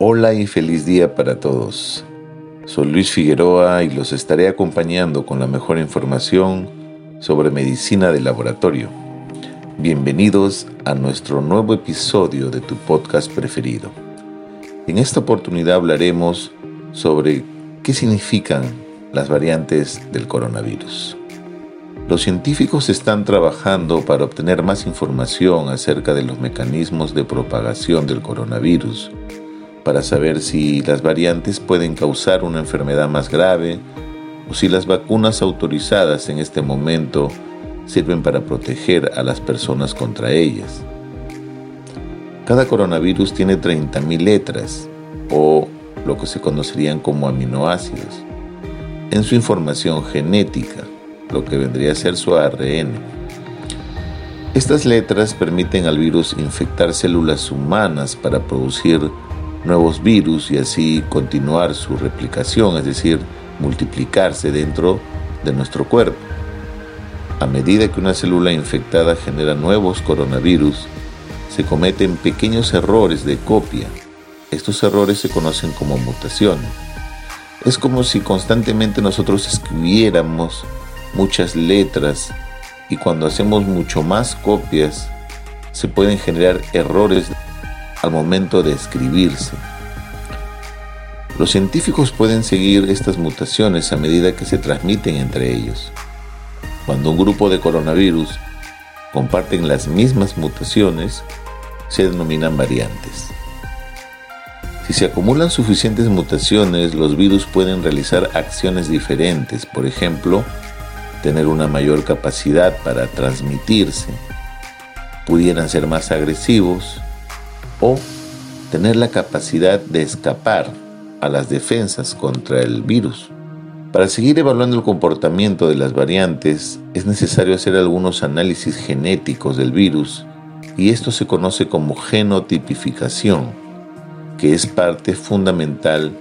Hola y feliz día para todos. Soy Luis Figueroa y los estaré acompañando con la mejor información sobre medicina de laboratorio. Bienvenidos a nuestro nuevo episodio de tu podcast preferido. En esta oportunidad hablaremos sobre qué significan las variantes del coronavirus. Los científicos están trabajando para obtener más información acerca de los mecanismos de propagación del coronavirus para saber si las variantes pueden causar una enfermedad más grave o si las vacunas autorizadas en este momento sirven para proteger a las personas contra ellas. Cada coronavirus tiene 30.000 letras o lo que se conocerían como aminoácidos en su información genética, lo que vendría a ser su ARN. Estas letras permiten al virus infectar células humanas para producir nuevos virus y así continuar su replicación, es decir, multiplicarse dentro de nuestro cuerpo. A medida que una célula infectada genera nuevos coronavirus, se cometen pequeños errores de copia. Estos errores se conocen como mutaciones. Es como si constantemente nosotros escribiéramos muchas letras y cuando hacemos mucho más copias se pueden generar errores al momento de escribirse. Los científicos pueden seguir estas mutaciones a medida que se transmiten entre ellos. Cuando un grupo de coronavirus comparten las mismas mutaciones, se denominan variantes. Si se acumulan suficientes mutaciones, los virus pueden realizar acciones diferentes, por ejemplo, tener una mayor capacidad para transmitirse, pudieran ser más agresivos, o tener la capacidad de escapar a las defensas contra el virus. Para seguir evaluando el comportamiento de las variantes es necesario hacer algunos análisis genéticos del virus y esto se conoce como genotipificación, que es parte fundamental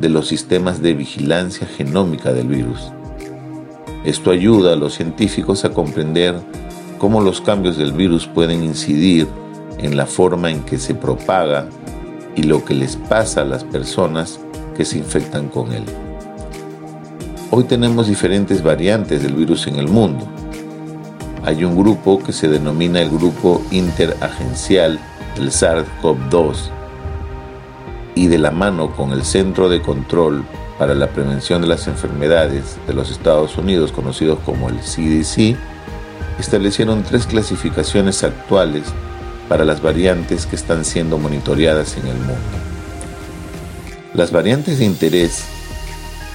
de los sistemas de vigilancia genómica del virus. Esto ayuda a los científicos a comprender cómo los cambios del virus pueden incidir en la forma en que se propaga y lo que les pasa a las personas que se infectan con él. Hoy tenemos diferentes variantes del virus en el mundo. Hay un grupo que se denomina el Grupo Interagencial del SARS-CoV-2 y de la mano con el Centro de Control para la Prevención de las Enfermedades de los Estados Unidos, conocido como el CDC, establecieron tres clasificaciones actuales para las variantes que están siendo monitoreadas en el mundo. Las variantes de interés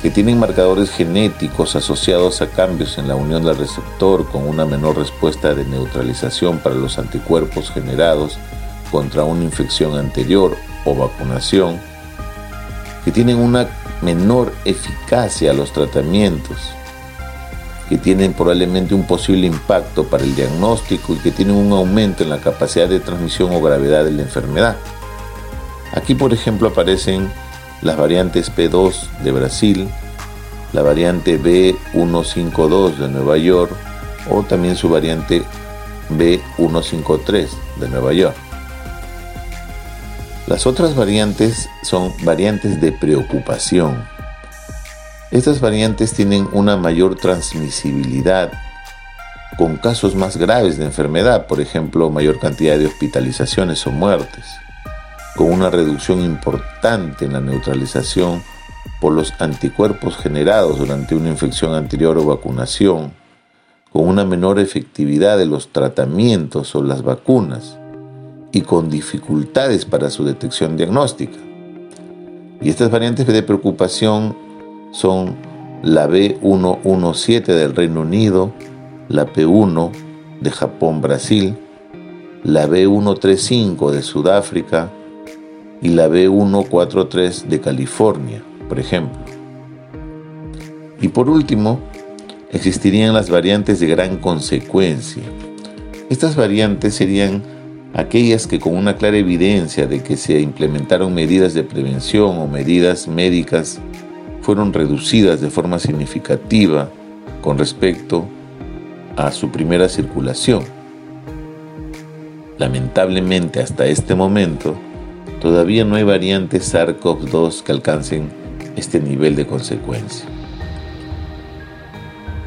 que tienen marcadores genéticos asociados a cambios en la unión del receptor con una menor respuesta de neutralización para los anticuerpos generados contra una infección anterior o vacunación, que tienen una menor eficacia a los tratamientos que tienen probablemente un posible impacto para el diagnóstico y que tienen un aumento en la capacidad de transmisión o gravedad de la enfermedad. Aquí, por ejemplo, aparecen las variantes P2 de Brasil, la variante B152 de Nueva York o también su variante B153 de Nueva York. Las otras variantes son variantes de preocupación, estas variantes tienen una mayor transmisibilidad con casos más graves de enfermedad, por ejemplo, mayor cantidad de hospitalizaciones o muertes, con una reducción importante en la neutralización por los anticuerpos generados durante una infección anterior o vacunación, con una menor efectividad de los tratamientos o las vacunas y con dificultades para su detección diagnóstica. Y estas variantes de preocupación son la B117 del Reino Unido, la P1 de Japón-Brasil, la B135 de Sudáfrica, y la B143 de California, por ejemplo. Y por último, existirían las variantes de gran consecuencia. Estas variantes serían aquellas que con una clara evidencia de que se implementaron medidas de prevención o medidas médicas fueron reducidas de forma significativa con respecto a su primera circulación. Lamentablemente hasta este momento, todavía no hay variantes SARS-CoV-2 que alcancen este nivel de consecuencia.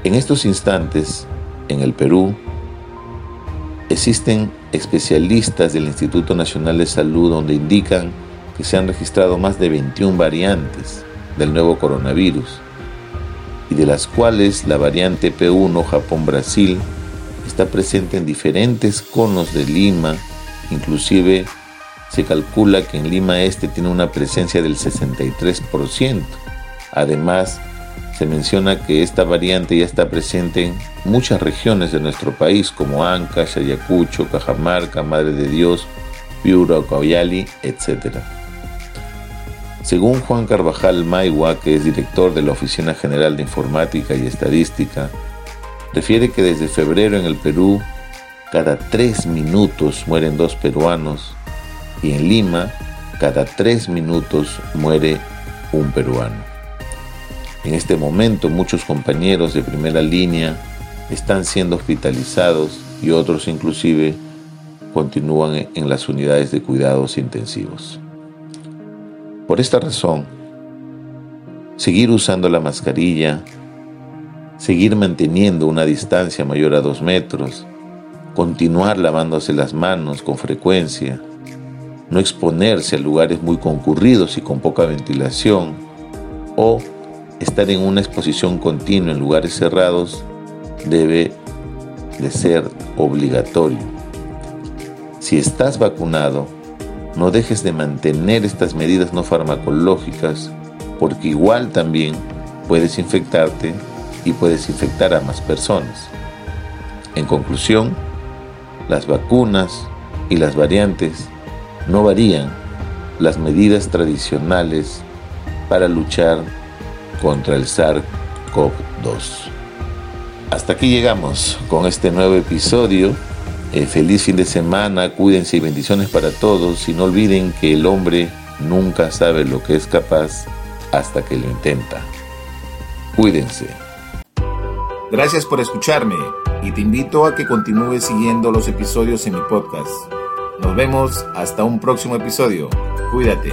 En estos instantes, en el Perú, existen especialistas del Instituto Nacional de Salud donde indican que se han registrado más de 21 variantes del nuevo coronavirus y de las cuales la variante P1 Japón-Brasil está presente en diferentes conos de Lima, inclusive se calcula que en Lima Este tiene una presencia del 63%. Además, se menciona que esta variante ya está presente en muchas regiones de nuestro país, como Ancash, Ayacucho, Cajamarca, Madre de Dios, Piura, Coyali, etc. Según Juan Carvajal Maigua, que es director de la Oficina General de Informática y Estadística, refiere que desde febrero en el Perú, cada tres minutos mueren dos peruanos y en Lima, cada tres minutos muere un peruano. En este momento muchos compañeros de primera línea están siendo hospitalizados y otros inclusive continúan en las unidades de cuidados intensivos. Por esta razón, seguir usando la mascarilla, seguir manteniendo una distancia mayor a dos metros, continuar lavándose las manos con frecuencia, no exponerse a lugares muy concurridos y con poca ventilación, o estar en una exposición continua en lugares cerrados debe de ser obligatorio. Si estás vacunado, no dejes de mantener estas medidas no farmacológicas porque igual también puedes infectarte y puedes infectar a más personas. En conclusión, las vacunas y las variantes no varían las medidas tradicionales para luchar contra el SARS-CoV-2. Hasta aquí llegamos con este nuevo episodio. Eh, feliz fin de semana, cuídense y bendiciones para todos y no olviden que el hombre nunca sabe lo que es capaz hasta que lo intenta. Cuídense. Gracias por escucharme y te invito a que continúes siguiendo los episodios en mi podcast. Nos vemos hasta un próximo episodio. Cuídate.